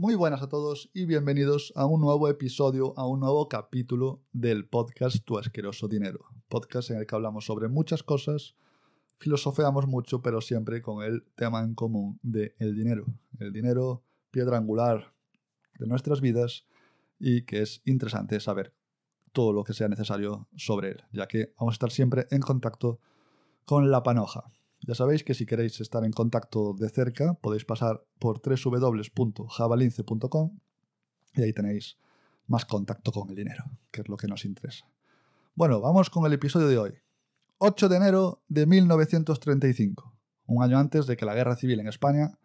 Muy buenas a todos y bienvenidos a un nuevo episodio, a un nuevo capítulo del podcast Tu asqueroso dinero. Podcast en el que hablamos sobre muchas cosas, filosofeamos mucho, pero siempre con el tema en común de el dinero. El dinero, piedra angular de nuestras vidas y que es interesante saber todo lo que sea necesario sobre él, ya que vamos a estar siempre en contacto con la panoja. Ya sabéis que si queréis estar en contacto de cerca podéis pasar por www.javalince.com y ahí tenéis más contacto con el dinero, que es lo que nos interesa. Bueno, vamos con el episodio de hoy. 8 de enero de 1935, un año antes de que la guerra civil en España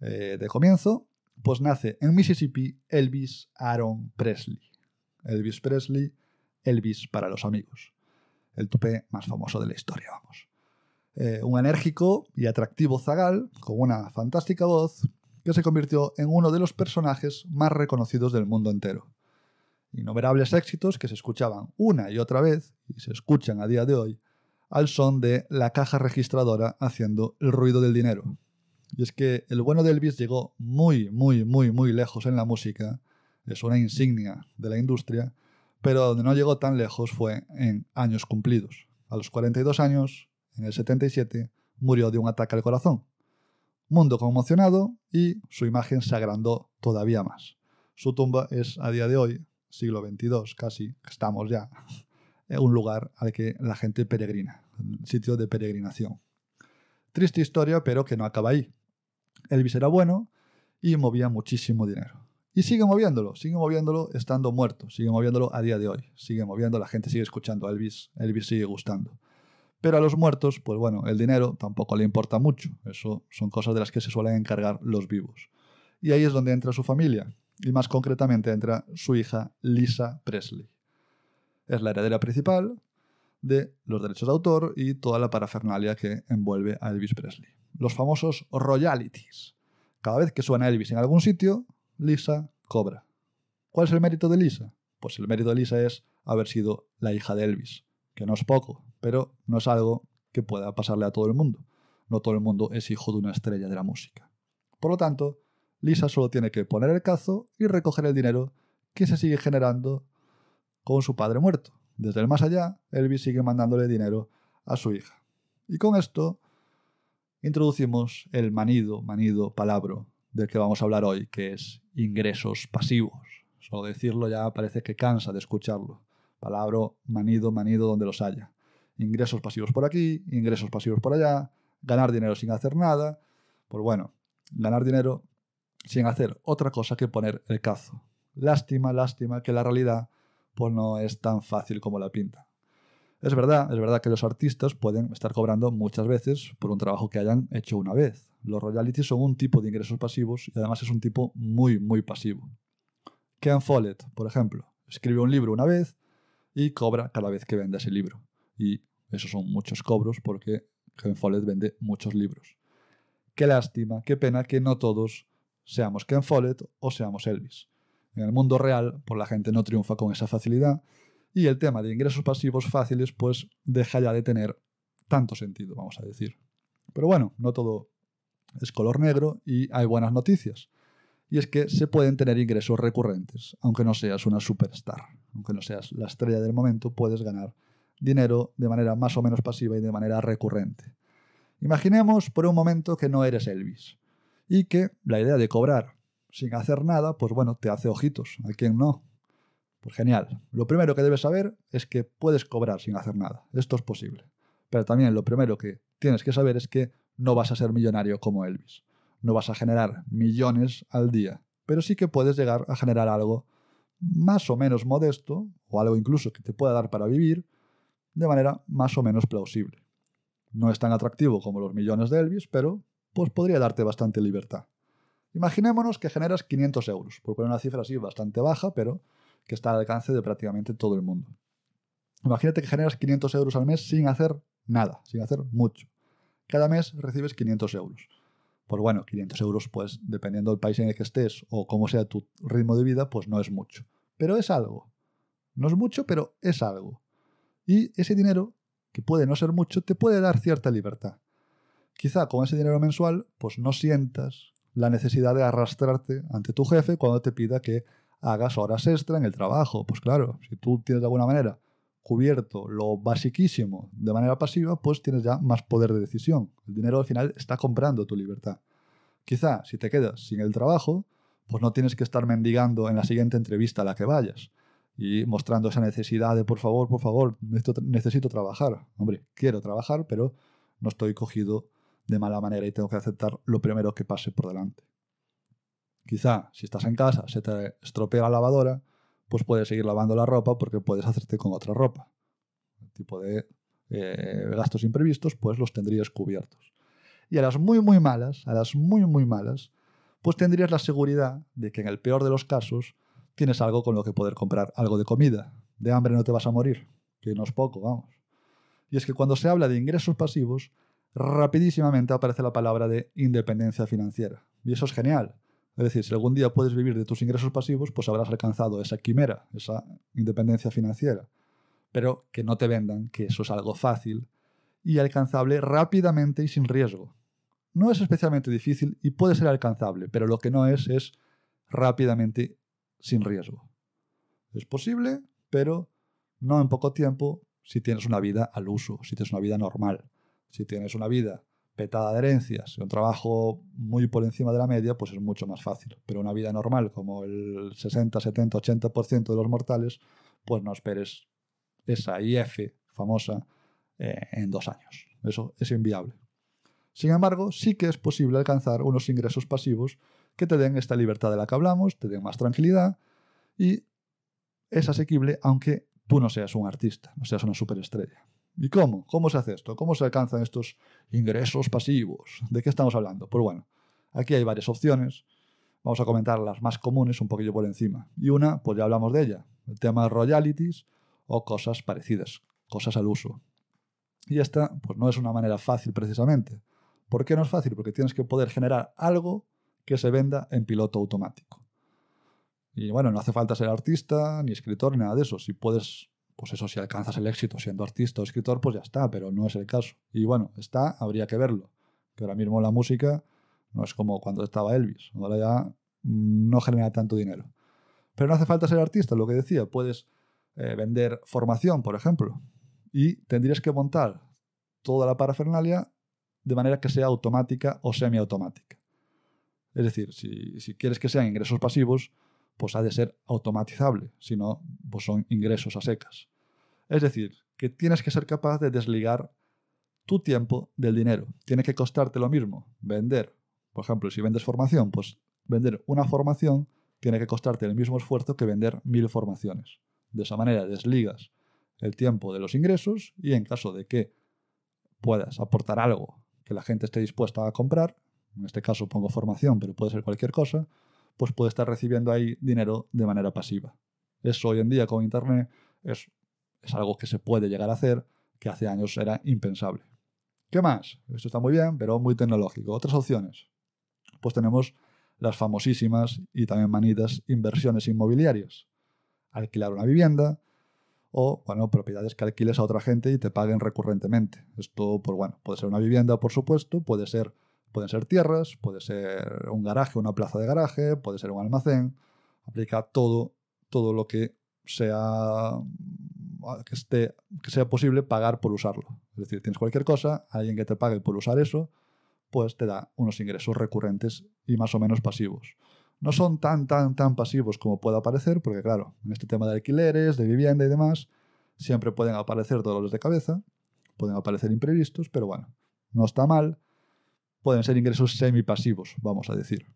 eh, de comienzo, pues nace en Mississippi Elvis Aaron Presley. Elvis Presley, Elvis para los amigos. El tupé más famoso de la historia, vamos. Eh, un enérgico y atractivo zagal con una fantástica voz que se convirtió en uno de los personajes más reconocidos del mundo entero. Innumerables éxitos que se escuchaban una y otra vez, y se escuchan a día de hoy, al son de la caja registradora haciendo el ruido del dinero. Y es que el bueno de Elvis llegó muy, muy, muy, muy lejos en la música, es una insignia de la industria, pero donde no llegó tan lejos fue en años cumplidos. A los 42 años, en el 77, murió de un ataque al corazón. Mundo conmocionado y su imagen se agrandó todavía más. Su tumba es a día de hoy, siglo XXII casi, estamos ya, un lugar al que la gente peregrina, sitio de peregrinación. Triste historia, pero que no acaba ahí. Elvis era bueno y movía muchísimo dinero. Y sigue moviéndolo, sigue moviéndolo estando muerto, sigue moviéndolo a día de hoy, sigue moviendo, la gente sigue escuchando a Elvis, Elvis sigue gustando. Pero a los muertos, pues bueno, el dinero tampoco le importa mucho. Eso son cosas de las que se suelen encargar los vivos. Y ahí es donde entra su familia, y más concretamente entra su hija Lisa Presley. Es la heredera principal de los derechos de autor y toda la parafernalia que envuelve a Elvis Presley. Los famosos royalties. Cada vez que suena Elvis en algún sitio, Lisa cobra. ¿Cuál es el mérito de Lisa? Pues el mérito de Lisa es haber sido la hija de Elvis, que no es poco, pero no es algo que pueda pasarle a todo el mundo. No todo el mundo es hijo de una estrella de la música. Por lo tanto, Lisa solo tiene que poner el cazo y recoger el dinero que se sigue generando con su padre muerto. Desde el más allá, Elvis sigue mandándole dinero a su hija. Y con esto introducimos el manido, manido palabra del que vamos a hablar hoy, que es ingresos pasivos. Solo decirlo ya parece que cansa de escucharlo. Palabra manido, manido donde los haya ingresos pasivos por aquí, ingresos pasivos por allá, ganar dinero sin hacer nada. Pues bueno, ganar dinero sin hacer otra cosa que poner el cazo. Lástima, lástima que la realidad pues no es tan fácil como la pinta. Es verdad, es verdad que los artistas pueden estar cobrando muchas veces por un trabajo que hayan hecho una vez. Los royalties son un tipo de ingresos pasivos y además es un tipo muy, muy pasivo. Ken Follett, por ejemplo, escribe un libro una vez y cobra cada vez que vende ese libro y esos son muchos cobros porque Ken Follett vende muchos libros. Qué lástima, qué pena que no todos seamos Ken Follett o seamos Elvis. En el mundo real, pues la gente no triunfa con esa facilidad y el tema de ingresos pasivos fáciles pues deja ya de tener tanto sentido, vamos a decir. Pero bueno, no todo es color negro y hay buenas noticias. Y es que se pueden tener ingresos recurrentes, aunque no seas una superstar, aunque no seas la estrella del momento, puedes ganar dinero de manera más o menos pasiva y de manera recurrente. Imaginemos por un momento que no eres Elvis y que la idea de cobrar sin hacer nada, pues bueno, te hace ojitos. ¿A quién no? Pues genial. Lo primero que debes saber es que puedes cobrar sin hacer nada. Esto es posible. Pero también lo primero que tienes que saber es que no vas a ser millonario como Elvis. No vas a generar millones al día. Pero sí que puedes llegar a generar algo más o menos modesto, o algo incluso que te pueda dar para vivir, de manera más o menos plausible. No es tan atractivo como los millones de Elvis, pero pues podría darte bastante libertad. Imaginémonos que generas 500 euros, por poner una cifra así bastante baja, pero que está al alcance de prácticamente todo el mundo. Imagínate que generas 500 euros al mes sin hacer nada, sin hacer mucho. Cada mes recibes 500 euros. Pues bueno, 500 euros, pues dependiendo del país en el que estés o cómo sea tu ritmo de vida, pues no es mucho. Pero es algo. No es mucho, pero es algo. Y ese dinero, que puede no ser mucho, te puede dar cierta libertad. Quizá con ese dinero mensual, pues no sientas la necesidad de arrastrarte ante tu jefe cuando te pida que hagas horas extra en el trabajo. Pues claro, si tú tienes de alguna manera cubierto lo basiquísimo de manera pasiva, pues tienes ya más poder de decisión. El dinero al final está comprando tu libertad. Quizá si te quedas sin el trabajo, pues no tienes que estar mendigando en la siguiente entrevista a la que vayas y mostrando esa necesidad de por favor, por favor, necesito, trabajar. Hombre, quiero trabajar, pero no estoy cogido de mala manera y tengo que aceptar lo primero que pase por delante. Quizá si estás en casa, se te estropea la lavadora, pues puedes seguir lavando la ropa porque puedes hacerte con otra ropa. El tipo de eh, gastos imprevistos, pues los tendrías cubiertos. Y a las muy, muy malas, a las muy, muy malas, pues tendrías la seguridad de que en el peor de los casos tienes algo con lo que poder comprar algo de comida. De hambre no te vas a morir, que no es poco, vamos. Y es que cuando se habla de ingresos pasivos, rapidísimamente aparece la palabra de independencia financiera. Y eso es genial. Es decir, si algún día puedes vivir de tus ingresos pasivos, pues habrás alcanzado esa quimera, esa independencia financiera. Pero que no te vendan que eso es algo fácil y alcanzable rápidamente y sin riesgo. No es especialmente difícil y puede ser alcanzable, pero lo que no es es rápidamente sin riesgo. Es posible, pero no en poco tiempo si tienes una vida al uso, si tienes una vida normal. Si tienes una vida petada de herencias un trabajo muy por encima de la media, pues es mucho más fácil. Pero una vida normal, como el 60, 70, 80% de los mortales, pues no esperes esa IF famosa eh, en dos años. Eso es inviable. Sin embargo, sí que es posible alcanzar unos ingresos pasivos que te den esta libertad de la que hablamos, te den más tranquilidad y es asequible aunque tú no seas un artista, no seas una superestrella. ¿Y cómo? ¿Cómo se hace esto? ¿Cómo se alcanzan estos ingresos pasivos? ¿De qué estamos hablando? Pues bueno, aquí hay varias opciones. Vamos a comentar las más comunes un poquillo por encima. Y una, pues ya hablamos de ella, el tema de royalties o cosas parecidas, cosas al uso. Y esta, pues no es una manera fácil precisamente. ¿Por qué no es fácil? Porque tienes que poder generar algo que se venda en piloto automático. Y bueno, no hace falta ser artista, ni escritor, ni nada de eso. Si puedes pues eso, si alcanzas el éxito siendo artista o escritor, pues ya está, pero no es el caso. Y bueno, está, habría que verlo. Que ahora mismo la música no es como cuando estaba Elvis, ahora ya no genera tanto dinero. Pero no hace falta ser artista, lo que decía, puedes eh, vender formación, por ejemplo, y tendrías que montar toda la parafernalia de manera que sea automática o semiautomática. Es decir, si, quieres que sean ingresos pasivos, pues ha de ser automatizable, si no, pues son ingresos a secas. Es decir, que tienes que ser capaz de desligar tu tiempo del dinero. Tiene que costarte lo mismo vender, por ejemplo, si vendes formación, pues vender una formación tiene que costarte el mismo esfuerzo que vender mil formaciones. De esa manera desligas el tiempo de los ingresos y en caso de que puedas aportar algo que la gente esté dispuesta a comprar, en este caso pongo formación, pero puede ser cualquier cosa, pues puede estar recibiendo ahí dinero de manera pasiva. Eso hoy en día con Internet es, es algo que se puede llegar a hacer, que hace años era impensable. ¿Qué más? Esto está muy bien, pero muy tecnológico. Otras opciones. Pues tenemos las famosísimas y también manidas inversiones inmobiliarias. Alquilar una vivienda o, bueno, propiedades que alquiles a otra gente y te paguen recurrentemente. Esto, pues bueno, puede ser una vivienda, por supuesto, puede ser Pueden ser tierras, puede ser un garaje, una plaza de garaje, puede ser un almacén. Aplica todo, todo lo que sea que, esté, que sea posible pagar por usarlo. Es decir, tienes cualquier cosa, alguien que te pague por usar eso, pues te da unos ingresos recurrentes y más o menos pasivos. No son tan, tan, tan pasivos como pueda parecer, porque claro, en este tema de alquileres, de vivienda y demás, siempre pueden aparecer dolores de cabeza, pueden aparecer imprevistos, pero bueno, no está mal pueden ser ingresos semipasivos, vamos a decir.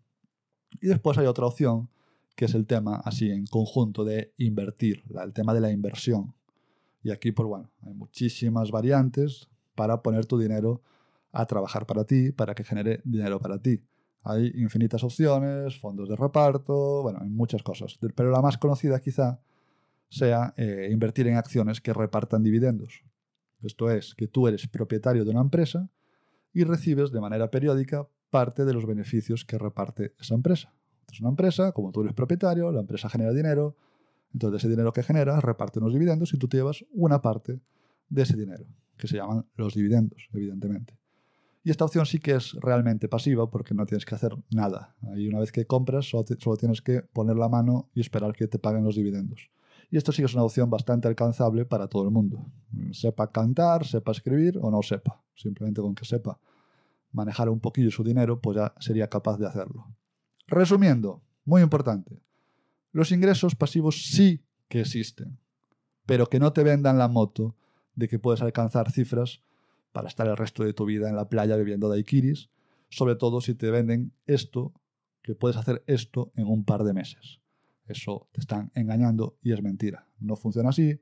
Y después hay otra opción, que es el tema así en conjunto de invertir, el tema de la inversión. Y aquí, pues bueno, hay muchísimas variantes para poner tu dinero a trabajar para ti, para que genere dinero para ti. Hay infinitas opciones, fondos de reparto, bueno, hay muchas cosas. Pero la más conocida quizá sea eh, invertir en acciones que repartan dividendos. Esto es, que tú eres propietario de una empresa y recibes de manera periódica parte de los beneficios que reparte esa empresa. Es una empresa, como tú eres propietario, la empresa genera dinero, entonces ese dinero que genera reparte unos dividendos y tú te llevas una parte de ese dinero, que se llaman los dividendos, evidentemente. Y esta opción sí que es realmente pasiva porque no tienes que hacer nada. Ahí una vez que compras solo, solo tienes que poner la mano y esperar que te paguen los dividendos. Y esto sí que es una opción bastante alcanzable para todo el mundo. Sepa cantar, sepa escribir o no sepa. Simplemente con que sepa manejar un poquillo su dinero, pues ya sería capaz de hacerlo. Resumiendo, muy importante, los ingresos pasivos sí que existen, pero que no te vendan la moto de que puedes alcanzar cifras para estar el resto de tu vida en la playa bebiendo daiquiris, sobre todo si te venden esto, que puedes hacer esto en un par de meses. Eso te están engañando y es mentira. No funciona así,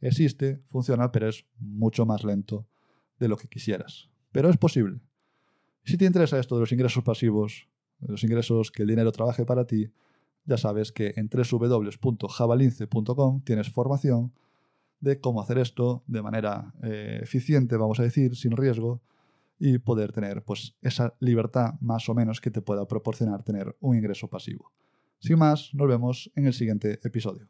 existe, funciona, pero es mucho más lento de lo que quisieras. Pero es posible. Si te interesa esto de los ingresos pasivos, de los ingresos que el dinero trabaje para ti, ya sabes que en www.javalince.com tienes formación de cómo hacer esto de manera eh, eficiente, vamos a decir, sin riesgo, y poder tener pues, esa libertad más o menos que te pueda proporcionar tener un ingreso pasivo. Sin más, nos vemos en el siguiente episodio.